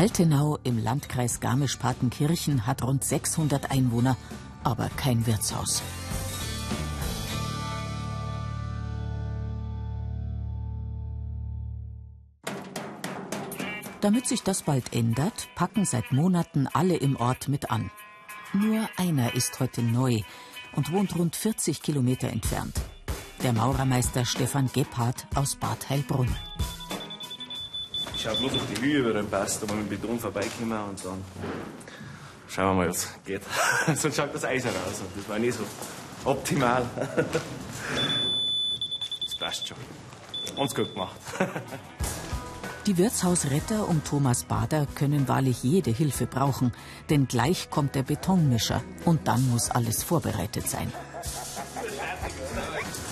Altenau im Landkreis Garmisch-Partenkirchen hat rund 600 Einwohner, aber kein Wirtshaus. Damit sich das bald ändert, packen seit Monaten alle im Ort mit an. Nur einer ist heute neu und wohnt rund 40 Kilometer entfernt. Der Maurermeister Stefan Gebhardt aus Bad Heilbrunn. Ich schaue bloß auf die Höhe über den Pass, da wir mit dem Beton vorbeikommen und dann schauen wir mal, was geht. Sonst schaut das Eisen aus und das war nicht so optimal. Das passt schon. Uns gut gemacht. Die Wirtshausretter um Thomas Bader können wahrlich jede Hilfe brauchen, denn gleich kommt der Betonmischer und dann muss alles vorbereitet sein.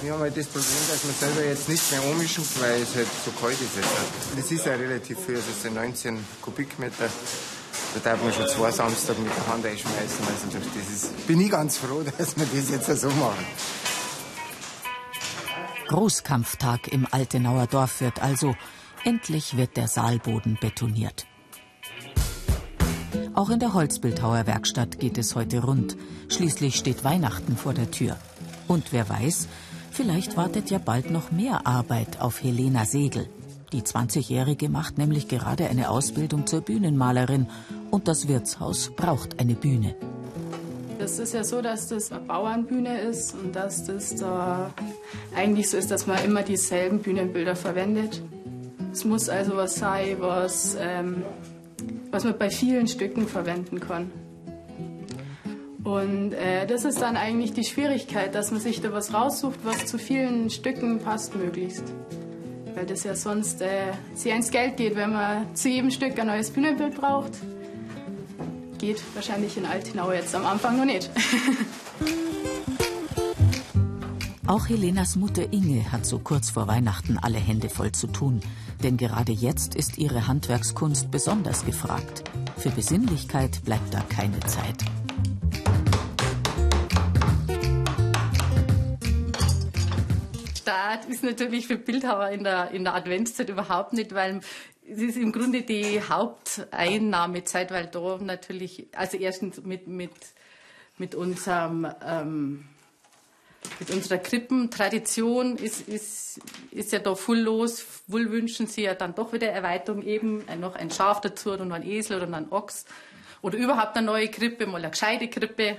Wir haben halt das Problem, dass wir selber jetzt nicht mehr ummischen, weil es halt so kalt ist jetzt. Das ist ja relativ viel, also es sind 19 Kubikmeter. Da darf man schon zwei Samstag mit der Hand einschmeißen. Also das ist, bin ich ganz froh, dass wir das jetzt so machen. Großkampftag im Altenauer Dorf wird also. Endlich wird der Saalboden betoniert. Auch in der Holzbildhauerwerkstatt geht es heute rund. Schließlich steht Weihnachten vor der Tür. Und wer weiß, vielleicht wartet ja bald noch mehr Arbeit auf Helena Segel. Die 20-Jährige macht nämlich gerade eine Ausbildung zur Bühnenmalerin und das Wirtshaus braucht eine Bühne. Das ist ja so, dass das eine Bauernbühne ist und dass das da eigentlich so ist, dass man immer dieselben Bühnenbilder verwendet. Es muss also was sein, was, ähm, was man bei vielen Stücken verwenden kann. Und äh, das ist dann eigentlich die Schwierigkeit, dass man sich da was raussucht, was zu vielen Stücken passt möglichst. Weil das ja sonst äh, sehr ins Geld geht, wenn man zu jedem Stück ein neues Bühnenbild braucht. Geht wahrscheinlich in Altenau jetzt am Anfang noch nicht. Auch Helenas Mutter Inge hat so kurz vor Weihnachten alle Hände voll zu tun. Denn gerade jetzt ist ihre Handwerkskunst besonders gefragt. Für Besinnlichkeit bleibt da keine Zeit. Start ist natürlich für Bildhauer in der, in der Adventszeit überhaupt nicht, weil es ist im Grunde die Haupteinnahmezeit, weil da natürlich, also erstens mit, mit, mit unserem ähm, mit unserer Krippentradition ist, ist, ist ja da voll los. Wohl wünschen sie ja dann doch wieder Erweiterung eben, noch ein Schaf dazu und ein Esel oder ein Ochs. Oder überhaupt eine neue Krippe, mal eine gescheite Krippe.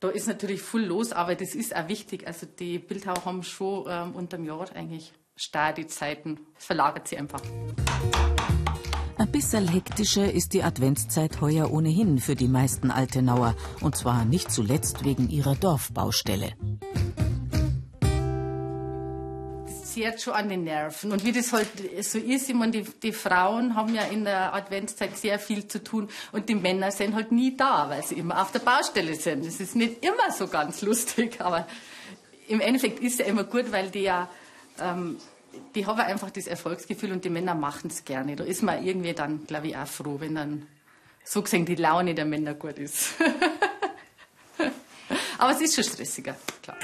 Da ist natürlich voll los, aber das ist auch wichtig. Also die Bildhauer haben schon ähm, unterm Jahr eigentlich starre Zeiten. Es verlagert sie einfach. Ein bisschen hektischer ist die Adventszeit heuer ohnehin für die meisten Altenauer. Und zwar nicht zuletzt wegen ihrer Dorfbaustelle. Sie hat schon an den Nerven. Und wie das halt so ist, ich meine, die, die Frauen haben ja in der Adventszeit sehr viel zu tun und die Männer sind halt nie da, weil sie immer auf der Baustelle sind. Das ist nicht immer so ganz lustig, aber im Endeffekt ist es ja immer gut, weil die ja ähm, die haben einfach das Erfolgsgefühl und die Männer machen es gerne. Da ist man irgendwie dann, glaube ich, auch froh, wenn dann so gesehen die Laune der Männer gut ist. Aber es ist schon stressiger, klar.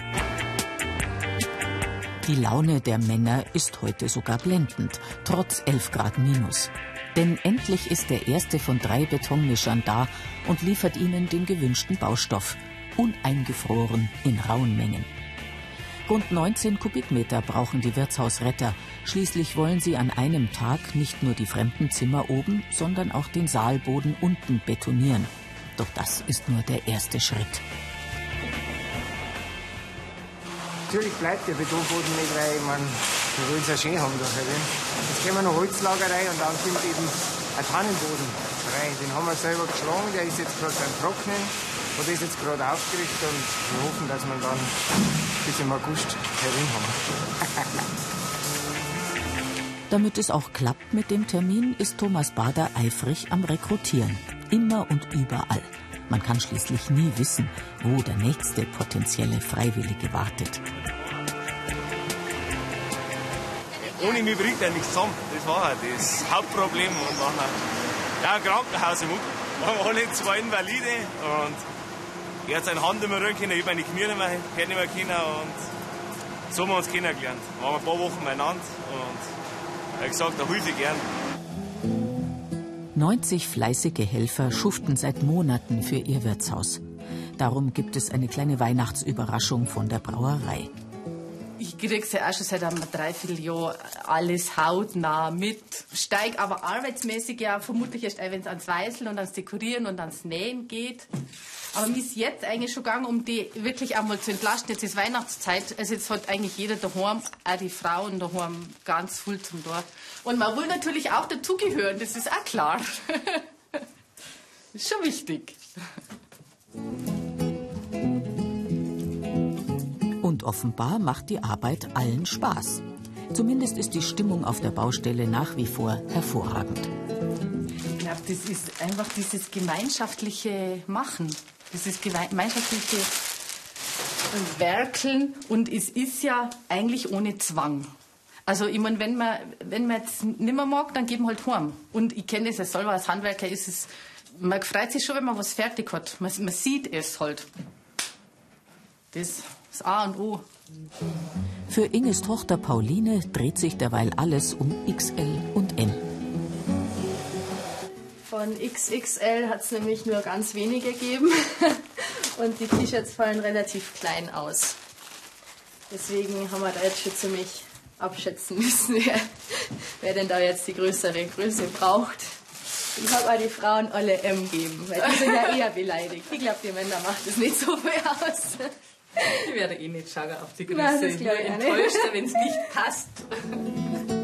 Die Laune der Männer ist heute sogar blendend, trotz 11 Grad minus. Denn endlich ist der erste von drei Betonmischern da und liefert ihnen den gewünschten Baustoff, uneingefroren in rauen Mengen. Rund 19 Kubikmeter brauchen die Wirtshausretter. Schließlich wollen sie an einem Tag nicht nur die Fremdenzimmer oben, sondern auch den Saalboden unten betonieren. Doch das ist nur der erste Schritt. Natürlich bleibt der Betonboden nicht, weil mein, wir wollen es ja schön haben. Da Jetzt kommen wir noch Holzlagerei und dann kommt eben ein Tannenboden rein. Den haben wir selber geschlagen, der ist jetzt gerade beim Trocknen und ist jetzt gerade aufgerichtet und wir hoffen, dass wir dann bis im August herin haben. Damit es auch klappt mit dem Termin, ist Thomas Bader eifrig am Rekrutieren. Immer und überall. Man kann schließlich nie wissen, wo der nächste potenzielle Freiwillige wartet. Ohne mich bringt er nichts zusammen. Das war das Hauptproblem. Und nachher, ja, ein Krankenhaus im Wir haben alle zwei Invalide und er hat seine Hand nicht mehr rühren können, ich meine Knie nicht mehr, nicht mehr können und so haben wir uns kennengelernt. Wir waren ein paar Wochen miteinander und er hat gesagt, er hilft gern. 90 fleißige Helfer schuften seit Monaten für ihr Wirtshaus. Darum gibt es eine kleine Weihnachtsüberraschung von der Brauerei. Ich krieg's ja auch schon seit einem Dreivierteljahr alles hautnah mit. Steig aber arbeitsmäßig ja vermutlich erst wenn es ans Weißeln und ans Dekorieren und ans Nähen geht. Aber mir ist jetzt eigentlich schon gegangen, um die wirklich einmal zu entlasten. Jetzt ist Weihnachtszeit. Also jetzt hat eigentlich jeder daheim, auch die Frauen daheim, ganz viel zum Dorf. Und man will natürlich auch dazugehören, das ist auch klar. ist schon wichtig. Offenbar macht die Arbeit allen Spaß. Zumindest ist die Stimmung auf der Baustelle nach wie vor hervorragend. Ich glaube, das ist einfach dieses gemeinschaftliche Machen dieses gemeinschaftliche Werkeln und es ist ja eigentlich ohne Zwang. Also ich meine, wenn man, wenn man jetzt nicht mehr mag, dann geben halt heim. Und ich kenne das ja selber als Handwerker, ist es, man freut sich schon, wenn man was fertig hat. Man, man sieht es halt. Das ist A und O. Für Inges Tochter Pauline dreht sich derweil alles um XL und M. Von XXL hat es nämlich nur ganz wenige gegeben und die T-Shirts fallen relativ klein aus. Deswegen haben wir da jetzt schon ziemlich abschätzen müssen, wer, wer denn da jetzt die größere Größe braucht. Ich habe auch die Frauen alle M gegeben, weil die sind ja eher beleidigt. Ich glaube, die Männer macht es nicht so viel aus. Ich werde eh nicht schauen auf die Größe. Nein, das ich bin enttäuscht, wenn es nicht passt.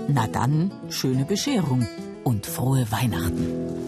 Na dann, schöne Bescherung und frohe Weihnachten.